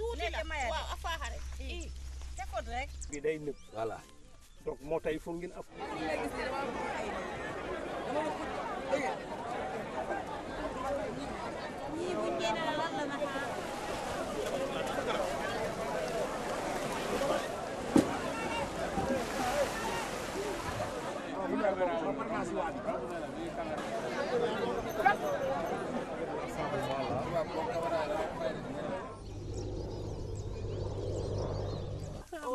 tuuti la waaw a i tekot rek bi day nëb voilà donc moo tey ngeen ab